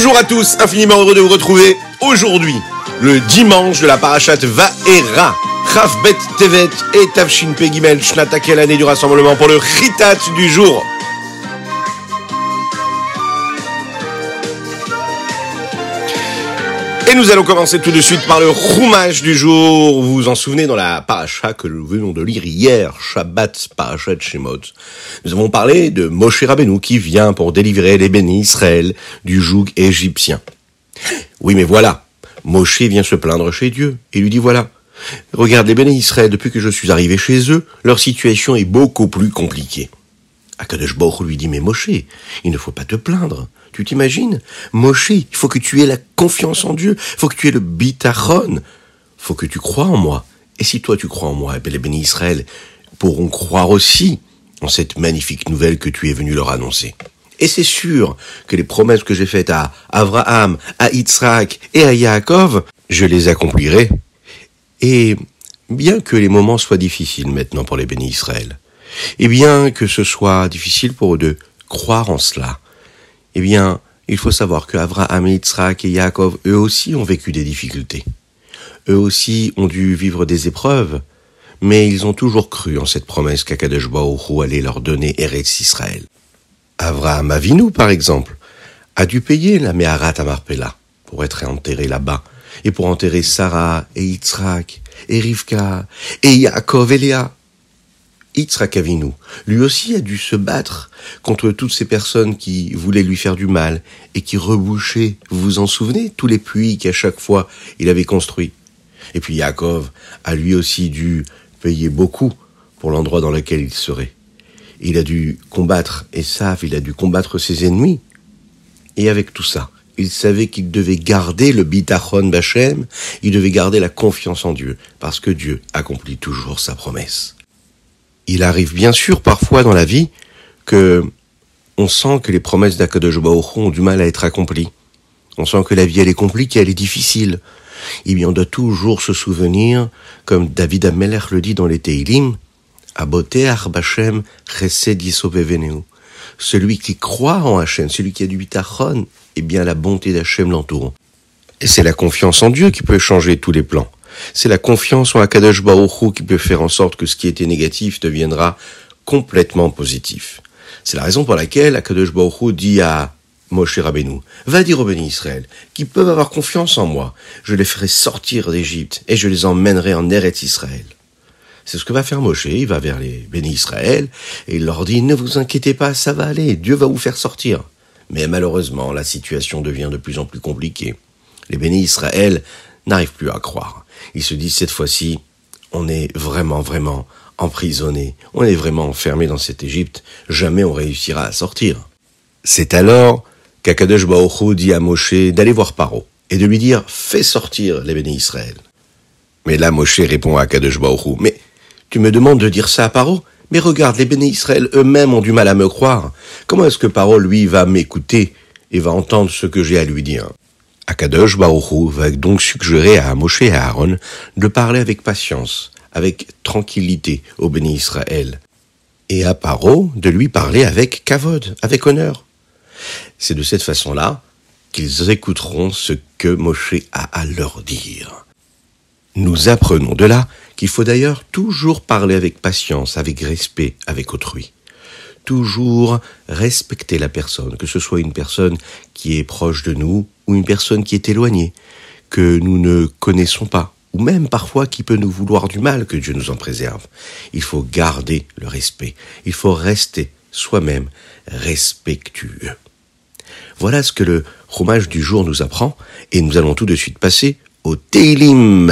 Bonjour à tous, infiniment heureux de vous retrouver aujourd'hui, le dimanche de la parachat Vaera. Bet Tevet et Tavshin Pegimel Shnatakel l'année du rassemblement pour le Ritat du jour. Nous allons commencer tout de suite par le roumage du jour. Vous vous en souvenez dans la paracha que nous venons de lire hier, Shabbat Parashat Shemot. Nous avons parlé de Moshe Rabbeinu qui vient pour délivrer les bénis Israël du joug égyptien. Oui, mais voilà. Moshe vient se plaindre chez Dieu et lui dit voilà. Regarde les bénis Israël, depuis que je suis arrivé chez eux, leur situation est beaucoup plus compliquée. Akadosh lui dit mais Moshe, il ne faut pas te plaindre. Tu t'imagines? Moshe, il faut que tu aies la confiance en Dieu. Il faut que tu aies le bitachon. Il faut que tu crois en moi. Et si toi tu crois en moi, eh les bénis Israël pourront croire aussi en cette magnifique nouvelle que tu es venu leur annoncer. Et c'est sûr que les promesses que j'ai faites à Abraham, à Yitzhak et à Yaakov, je les accomplirai. Et bien que les moments soient difficiles maintenant pour les bénis Israël, et bien que ce soit difficile pour eux de croire en cela, eh bien, il faut savoir que Abraham, Yitzhak et Yaakov, eux aussi ont vécu des difficultés. Eux aussi ont dû vivre des épreuves, mais ils ont toujours cru en cette promesse qu'Akadosh allait leur donner Eretz Israël. Abraham Avinu, par exemple, a dû payer la Meharat Amarpella pour être enterré là-bas, et pour enterrer Sarah et Yitzhak et Rivka et Yaakov et Léa. Yitzhak Avinu, lui aussi a dû se battre contre toutes ces personnes qui voulaient lui faire du mal et qui rebouchaient, vous vous en souvenez, tous les puits qu'à chaque fois il avait construits. Et puis Yaakov a lui aussi dû payer beaucoup pour l'endroit dans lequel il serait. Il a dû combattre Esav, il a dû combattre ses ennemis. Et avec tout ça, il savait qu'il devait garder le bitachon bachem, il devait garder la confiance en Dieu, parce que Dieu accomplit toujours sa promesse il arrive bien sûr parfois dans la vie que on sent que les promesses d'Akadosh ont du mal à être accomplies. On sent que la vie elle est compliquée, elle est difficile. Eh bien, on doit toujours se souvenir, comme David Ameller le dit dans les Teilim, Aboté Arbachem Chesed Celui qui croit en Hachem, celui qui a du bitachon, eh bien la bonté d'Hachem l'entoure. Et c'est la confiance en Dieu qui peut changer tous les plans. C'est la confiance en Akadosh Baruch qui peut faire en sorte que ce qui était négatif deviendra complètement positif. C'est la raison pour laquelle Akadosh Baruch dit à Moshe Rabbeinu, va dire aux bénis Israël, qui peuvent avoir confiance en moi, je les ferai sortir d'Égypte et je les emmènerai en Eretz Israël. C'est ce que va faire Moshe, il va vers les bénis Israël et il leur dit, ne vous inquiétez pas, ça va aller, Dieu va vous faire sortir. Mais malheureusement, la situation devient de plus en plus compliquée. Les bénis Israël n'arrivent plus à croire. Ils se disent cette fois-ci, on est vraiment, vraiment emprisonné, on est vraiment enfermé dans cette Égypte, jamais on réussira à sortir. C'est alors qu'Akadosh Baruch dit à Moshe d'aller voir Paro et de lui dire fais sortir les bénis Israël. Mais là Moshe répond à Akadosh Baruch mais tu me demandes de dire ça à Paro? Mais regarde, les bénis Israël eux-mêmes ont du mal à me croire. Comment est-ce que Paro, lui, va m'écouter et va entendre ce que j'ai à lui dire? Akadosh Baruchou va donc suggérer à Moshe et à Aaron de parler avec patience, avec tranquillité au béni Israël, et à Paro de lui parler avec kavod, avec honneur. C'est de cette façon-là qu'ils écouteront ce que Moshe a à leur dire. Nous apprenons de là qu'il faut d'ailleurs toujours parler avec patience, avec respect avec autrui toujours respecter la personne, que ce soit une personne qui est proche de nous ou une personne qui est éloignée, que nous ne connaissons pas, ou même parfois qui peut nous vouloir du mal, que Dieu nous en préserve. Il faut garder le respect, il faut rester soi-même respectueux. Voilà ce que le fromage du jour nous apprend, et nous allons tout de suite passer au Télim.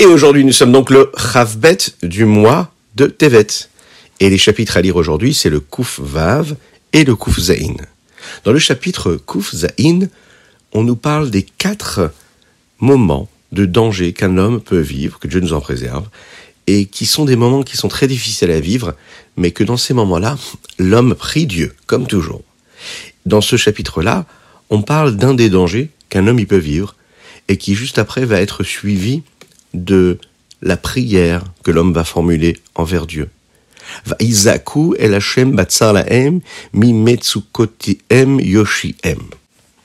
Et aujourd'hui, nous sommes donc le Chavbet du mois de Tevet. Et les chapitres à lire aujourd'hui, c'est le Kouf Vav et le Kouf Zain. Dans le chapitre Kouf Zain, on nous parle des quatre moments de danger qu'un homme peut vivre, que Dieu nous en préserve, et qui sont des moments qui sont très difficiles à vivre, mais que dans ces moments-là, l'homme prie Dieu, comme toujours. Dans ce chapitre-là, on parle d'un des dangers qu'un homme y peut vivre et qui juste après va être suivi de la prière que l'homme va formuler envers Dieu.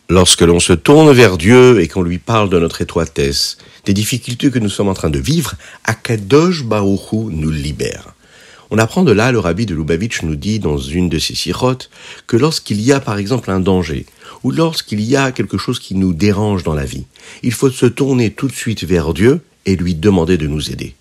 Lorsque l'on se tourne vers Dieu et qu'on lui parle de notre étroitesse, des difficultés que nous sommes en train de vivre, Akadosh Baruchu nous libère. On apprend de là, le rabbi de Lubavitch nous dit dans une de ses sirotes, que lorsqu'il y a par exemple un danger, ou lorsqu'il y a quelque chose qui nous dérange dans la vie, il faut se tourner tout de suite vers Dieu et lui demander de nous aider.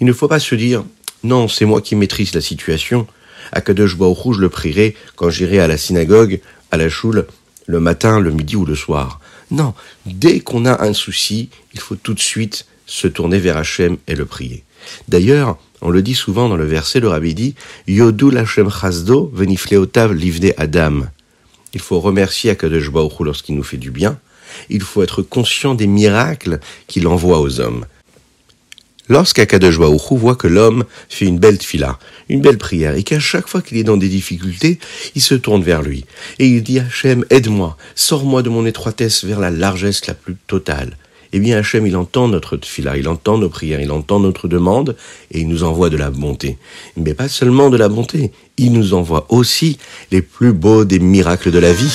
Il ne faut pas se dire, non, c'est moi qui maîtrise la situation, Akadosh Baruchu, je le prierai quand j'irai à la synagogue, à la choule, le matin, le midi ou le soir. Non, dès qu'on a un souci, il faut tout de suite se tourner vers Hachem et le prier. D'ailleurs, on le dit souvent dans le verset, le rabbi dit Yodul Hashem Chazdo venifleotav livne Adam. Il faut remercier Akadosh Baruch lorsqu'il nous fait du bien. Il faut être conscient des miracles qu'il envoie aux hommes. Lorsqu'Akadosh Baruch voit que l'homme fait une belle tfila, une belle prière, et qu'à chaque fois qu'il est dans des difficultés, il se tourne vers lui. Et il dit Hachem, aide-moi, sors-moi de mon étroitesse vers la largesse la plus totale. Eh bien Hachem, il entend notre tfila, il entend nos prières, il entend notre demande, et il nous envoie de la bonté. Mais pas seulement de la bonté, il nous envoie aussi les plus beaux des miracles de la vie.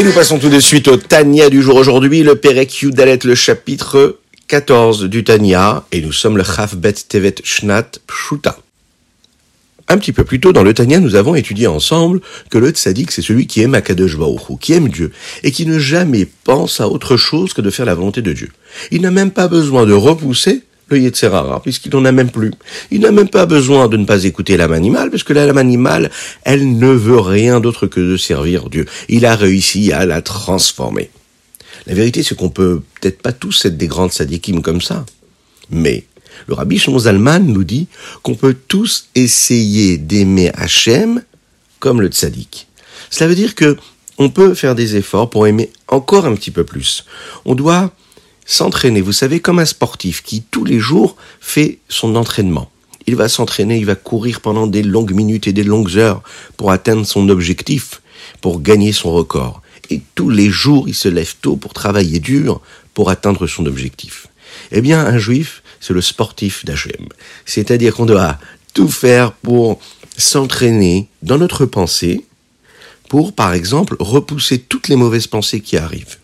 Et nous passons tout de suite au Tania du jour aujourd'hui, le Perek Yudalet, le chapitre 14 du Tania, et nous sommes le Bet Tevet Shnat Pshuta. Un petit peu plus tôt dans le Tania, nous avons étudié ensemble que le tzaddik, c'est celui qui aime Akadosh Baruch qui aime Dieu, et qui ne jamais pense à autre chose que de faire la volonté de Dieu. Il n'a même pas besoin de repousser le Yetzerara, puisqu'il n'en a même plus. Il n'a même pas besoin de ne pas écouter l'âme animale, puisque l'âme animale, elle ne veut rien d'autre que de servir Dieu. Il a réussi à la transformer. La vérité, c'est qu'on peut peut-être pas tous être des grandes sadikim comme ça. Mais le rabbi Shimon Zalman nous dit qu'on peut tous essayer d'aimer Hachem comme le tzaddik. Cela veut dire que on peut faire des efforts pour aimer encore un petit peu plus. On doit s'entraîner. Vous savez, comme un sportif qui tous les jours fait son entraînement. Il va s'entraîner, il va courir pendant des longues minutes et des longues heures pour atteindre son objectif, pour gagner son record. Et tous les jours, il se lève tôt pour travailler dur pour atteindre son objectif. Eh bien, un juif, c'est le sportif d'Hachem. C'est-à-dire qu'on doit tout faire pour s'entraîner dans notre pensée, pour, par exemple, repousser toutes les mauvaises pensées qui arrivent.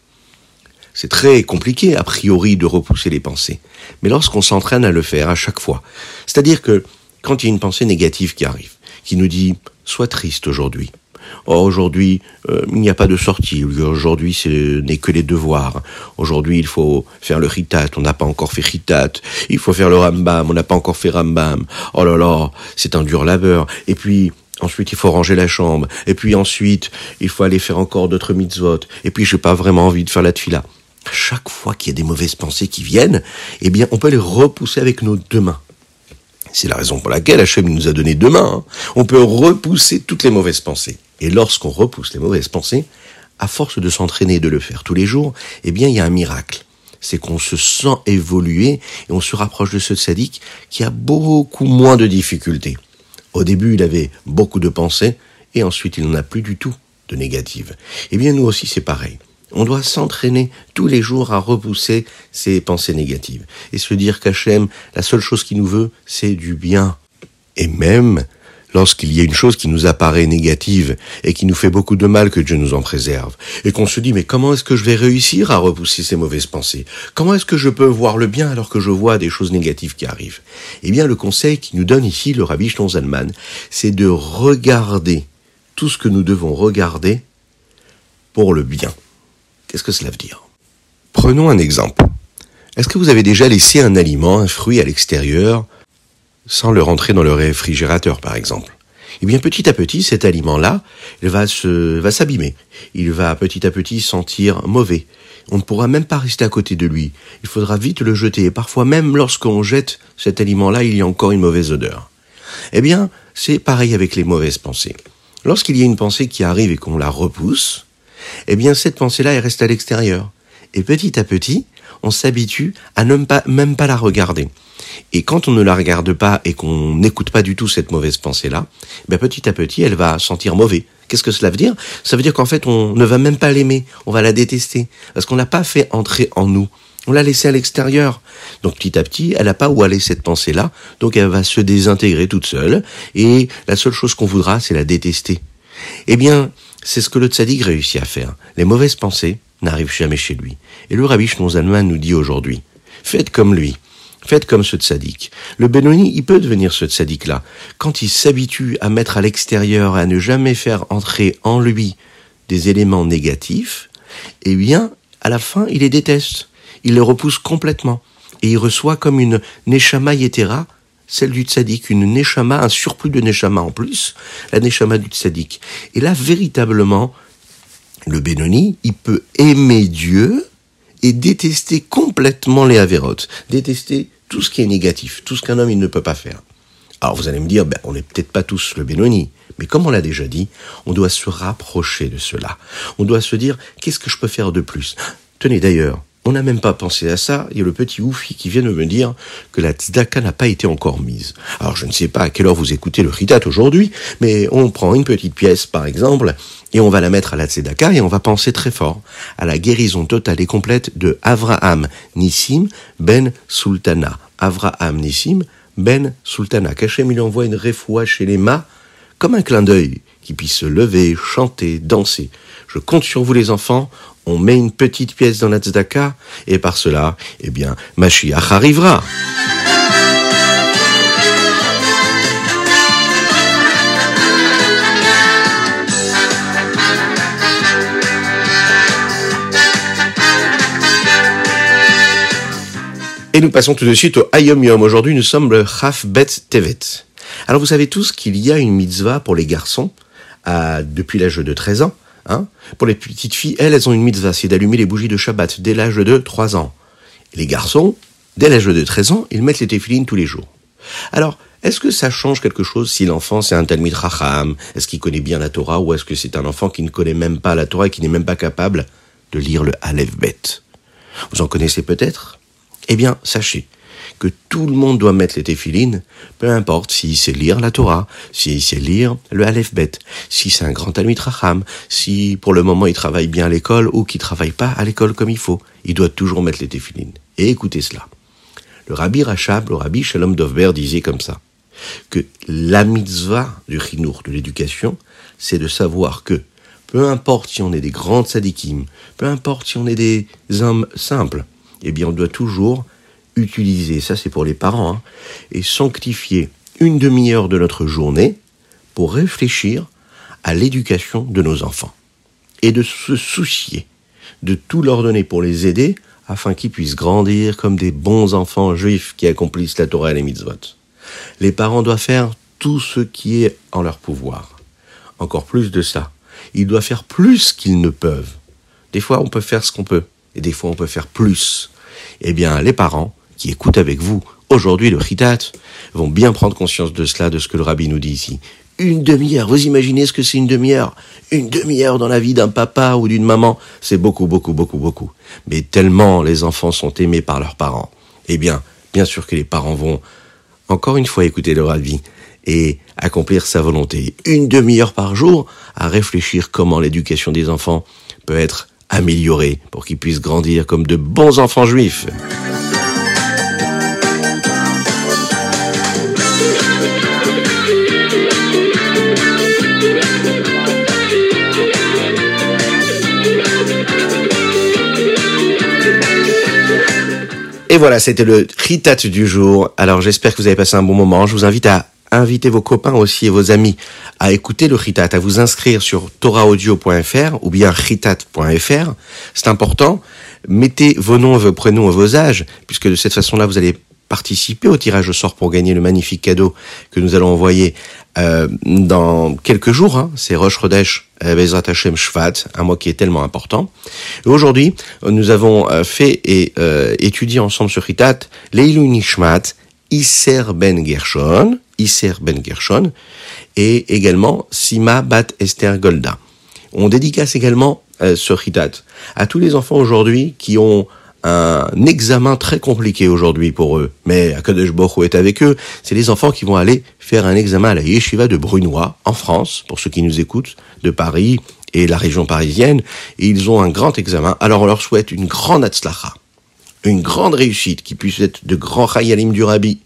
C'est très compliqué, a priori, de repousser les pensées. Mais lorsqu'on s'entraîne à le faire à chaque fois, c'est-à-dire que quand il y a une pensée négative qui arrive, qui nous dit « sois triste aujourd'hui », Oh, aujourd'hui, euh, il n'y a pas de sortie. Aujourd'hui, ce n'est que les devoirs. Aujourd'hui, il faut faire le ritat. On n'a pas encore fait ritat. Il faut faire le rambam. On n'a pas encore fait rambam. Oh là là, c'est un dur labeur. Et puis, Ensuite, il faut ranger la chambre. Et puis ensuite, il faut aller faire encore d'autres mitzvot. Et puis, je n'ai pas vraiment envie de faire la chaque fois qu'il y a des mauvaises pensées qui viennent, eh bien, on peut les repousser avec nos deux mains. C'est la raison pour laquelle Hachem nous a donné deux mains. Hein. On peut repousser toutes les mauvaises pensées. Et lorsqu'on repousse les mauvaises pensées, à force de s'entraîner de le faire tous les jours, eh bien, il y a un miracle. C'est qu'on se sent évoluer et on se rapproche de ce sadique qui a beaucoup moins de difficultés. Au début, il avait beaucoup de pensées et ensuite, il n'en a plus du tout de négatives. Eh bien, nous aussi, c'est pareil. On doit s'entraîner tous les jours à repousser ces pensées négatives et se dire qu'Hachem, la seule chose qu'il nous veut, c'est du bien. Et même lorsqu'il y a une chose qui nous apparaît négative et qui nous fait beaucoup de mal, que Dieu nous en préserve, et qu'on se dit mais comment est-ce que je vais réussir à repousser ces mauvaises pensées? Comment est-ce que je peux voir le bien alors que je vois des choses négatives qui arrivent? Eh bien, le conseil qui nous donne ici le Rabbi Zalman, c'est de regarder tout ce que nous devons regarder pour le bien. Qu'est-ce que cela veut dire? Prenons un exemple. Est-ce que vous avez déjà laissé un aliment, un fruit à l'extérieur, sans le rentrer dans le réfrigérateur, par exemple? Eh bien, petit à petit, cet aliment-là, il va se, va s'abîmer. Il va petit à petit sentir mauvais. On ne pourra même pas rester à côté de lui. Il faudra vite le jeter. Et parfois, même lorsqu'on jette cet aliment-là, il y a encore une mauvaise odeur. Eh bien, c'est pareil avec les mauvaises pensées. Lorsqu'il y a une pensée qui arrive et qu'on la repousse, eh bien cette pensée-là, elle reste à l'extérieur. Et petit à petit, on s'habitue à ne pas, même pas la regarder. Et quand on ne la regarde pas et qu'on n'écoute pas du tout cette mauvaise pensée-là, ben petit à petit, elle va sentir mauvais. Qu'est-ce que cela veut dire? Ça veut dire qu'en fait, on ne va même pas l'aimer, on va la détester, parce qu'on l'a pas fait entrer en nous. On l'a laissée à l'extérieur. Donc petit à petit, elle n'a pas où aller cette pensée-là, donc elle va se désintégrer toute seule, et la seule chose qu'on voudra, c'est la détester. Eh bien, c'est ce que le tzaddik réussit à faire. Les mauvaises pensées n'arrivent jamais chez lui. Et le rabbi Shnon nous dit aujourd'hui, faites comme lui. Faites comme ce tzaddik. Le Benoni, il peut devenir ce tzaddik-là. Quand il s'habitue à mettre à l'extérieur, à ne jamais faire entrer en lui des éléments négatifs, eh bien, à la fin, il les déteste. Il les repousse complètement. Et il reçoit comme une celle du tzaddik, une neshama, un surplus de neshama en plus, la neshama du tzaddik. Et là, véritablement, le Benoni, il peut aimer Dieu et détester complètement les avérotes, détester tout ce qui est négatif, tout ce qu'un homme il ne peut pas faire. Alors vous allez me dire, ben, on n'est peut-être pas tous le Benoni, mais comme on l'a déjà dit, on doit se rapprocher de cela. On doit se dire, qu'est-ce que je peux faire de plus? Tenez d'ailleurs, on n'a même pas pensé à ça. Il y a le petit Oufi qui vient de me dire que la tzedaka n'a pas été encore mise. Alors je ne sais pas à quelle heure vous écoutez le chitat aujourd'hui, mais on prend une petite pièce par exemple et on va la mettre à la tzedaka et on va penser très fort à la guérison totale et complète de Avraham Nissim ben Sultana. Avraham Nissim ben Sultana. Qu'Hachem il envoie une réfoua chez les mâts comme un clin d'œil qui puisse se lever, chanter, danser. Je compte sur vous les enfants, on met une petite pièce dans la tzedaka, et par cela, eh bien, Mashiach arrivera. Et nous passons tout de suite au Ayom Yom. Aujourd'hui, nous sommes le Chaf Bet Tevet. Alors, vous savez tous qu'il y a une mitzvah pour les garçons depuis l'âge de 13 ans. Hein pour les petites filles, elles, elles ont une mitzvah, c'est d'allumer les bougies de Shabbat dès l'âge de 3 ans. Et les garçons, dès l'âge de 13 ans, ils mettent les téfilines tous les jours. Alors, est-ce que ça change quelque chose si l'enfant c'est un Talmid Racham Est-ce qu'il connaît bien la Torah ou est-ce que c'est un enfant qui ne connaît même pas la Torah et qui n'est même pas capable de lire le Aleph Bet? Vous en connaissez peut-être? Eh bien, sachez que tout le monde doit mettre les téphilines, peu importe s'il sait lire la Torah, s'il sait lire le Aleph Bet, si c'est un grand Talmud Racham, si pour le moment il travaille bien à l'école ou qu'il travaille pas à l'école comme il faut. Il doit toujours mettre les téphilines. Et écoutez cela. Le rabbi Rachab, le rabbi Shalom Dovber disait comme ça, que la mitzvah du chinour, de l'éducation, c'est de savoir que peu importe si on est des grands tzadikim, peu importe si on est des hommes simples, eh bien on doit toujours utiliser, ça c'est pour les parents, hein, et sanctifier une demi-heure de notre journée pour réfléchir à l'éducation de nos enfants et de se soucier de tout leur donner pour les aider afin qu'ils puissent grandir comme des bons enfants juifs qui accomplissent la Torah et les mitzvot. Les parents doivent faire tout ce qui est en leur pouvoir. Encore plus de ça. Ils doivent faire plus qu'ils ne peuvent. Des fois, on peut faire ce qu'on peut, et des fois, on peut faire plus eh bien, les parents qui écoutent avec vous aujourd'hui le Ritat vont bien prendre conscience de cela, de ce que le rabbi nous dit ici. Une demi-heure, vous imaginez ce que c'est une demi-heure? Une demi-heure dans la vie d'un papa ou d'une maman, c'est beaucoup, beaucoup, beaucoup, beaucoup. Mais tellement les enfants sont aimés par leurs parents. Eh bien, bien sûr que les parents vont encore une fois écouter le rabbi et accomplir sa volonté. Une demi-heure par jour à réfléchir comment l'éducation des enfants peut être améliorés pour qu'ils puissent grandir comme de bons enfants juifs. Et voilà, c'était le Ritat du jour. Alors j'espère que vous avez passé un bon moment. Je vous invite à inviter vos copains aussi et vos amis à écouter le Ritat, à vous inscrire sur torahaudio.fr ou bien ritat.fr. C'est important. Mettez vos noms, vos prénoms et vos âges, puisque de cette façon-là, vous allez participer au tirage au sort pour gagner le magnifique cadeau que nous allons envoyer euh, dans quelques jours. Hein. C'est Rodesh euh, Bezrat Hashem Shvat, un mois qui est tellement important. Aujourd'hui, nous avons euh, fait et étudié ensemble sur Ritat Leilu Nishmat, Isser Ben Gershon, Isser Ben Gershon, et également Sima Bat Esther Golda. On dédicace également euh, ce Chitat à tous les enfants aujourd'hui qui ont un examen très compliqué aujourd'hui pour eux. Mais Akadosh Baruch est avec eux. C'est les enfants qui vont aller faire un examen à la Yeshiva de Brunois, en France, pour ceux qui nous écoutent, de Paris et la région parisienne. Et ils ont un grand examen. Alors on leur souhaite une grande atzlacha une grande réussite, qui puisse être de grands chayalim du rabbi,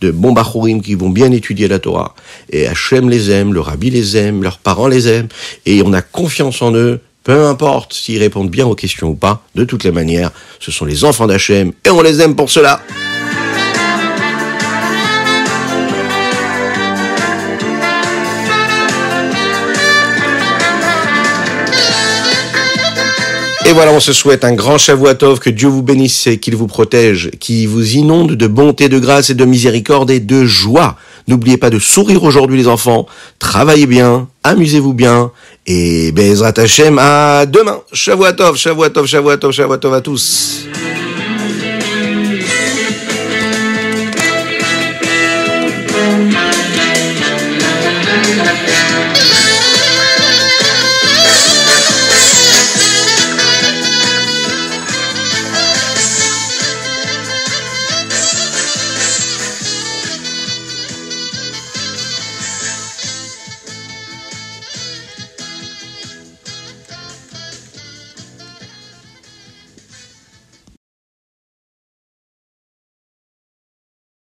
de bons bachurim qui vont bien étudier la Torah. Et Hachem les aime, le rabbi les aime, leurs parents les aiment, et on a confiance en eux, peu importe s'ils répondent bien aux questions ou pas, de toutes les manières, ce sont les enfants d'Hachem, et on les aime pour cela. Et voilà, on se souhaite un grand Shavuatov, que Dieu vous bénisse et qu'il vous protège, qui vous inonde de bonté, de grâce et de miséricorde et de joie. N'oubliez pas de sourire aujourd'hui les enfants, travaillez bien, amusez-vous bien, et Bezrat Hashem à demain. Shavuatov, Shavuatov, Shavuatov, Shavuatov à tous.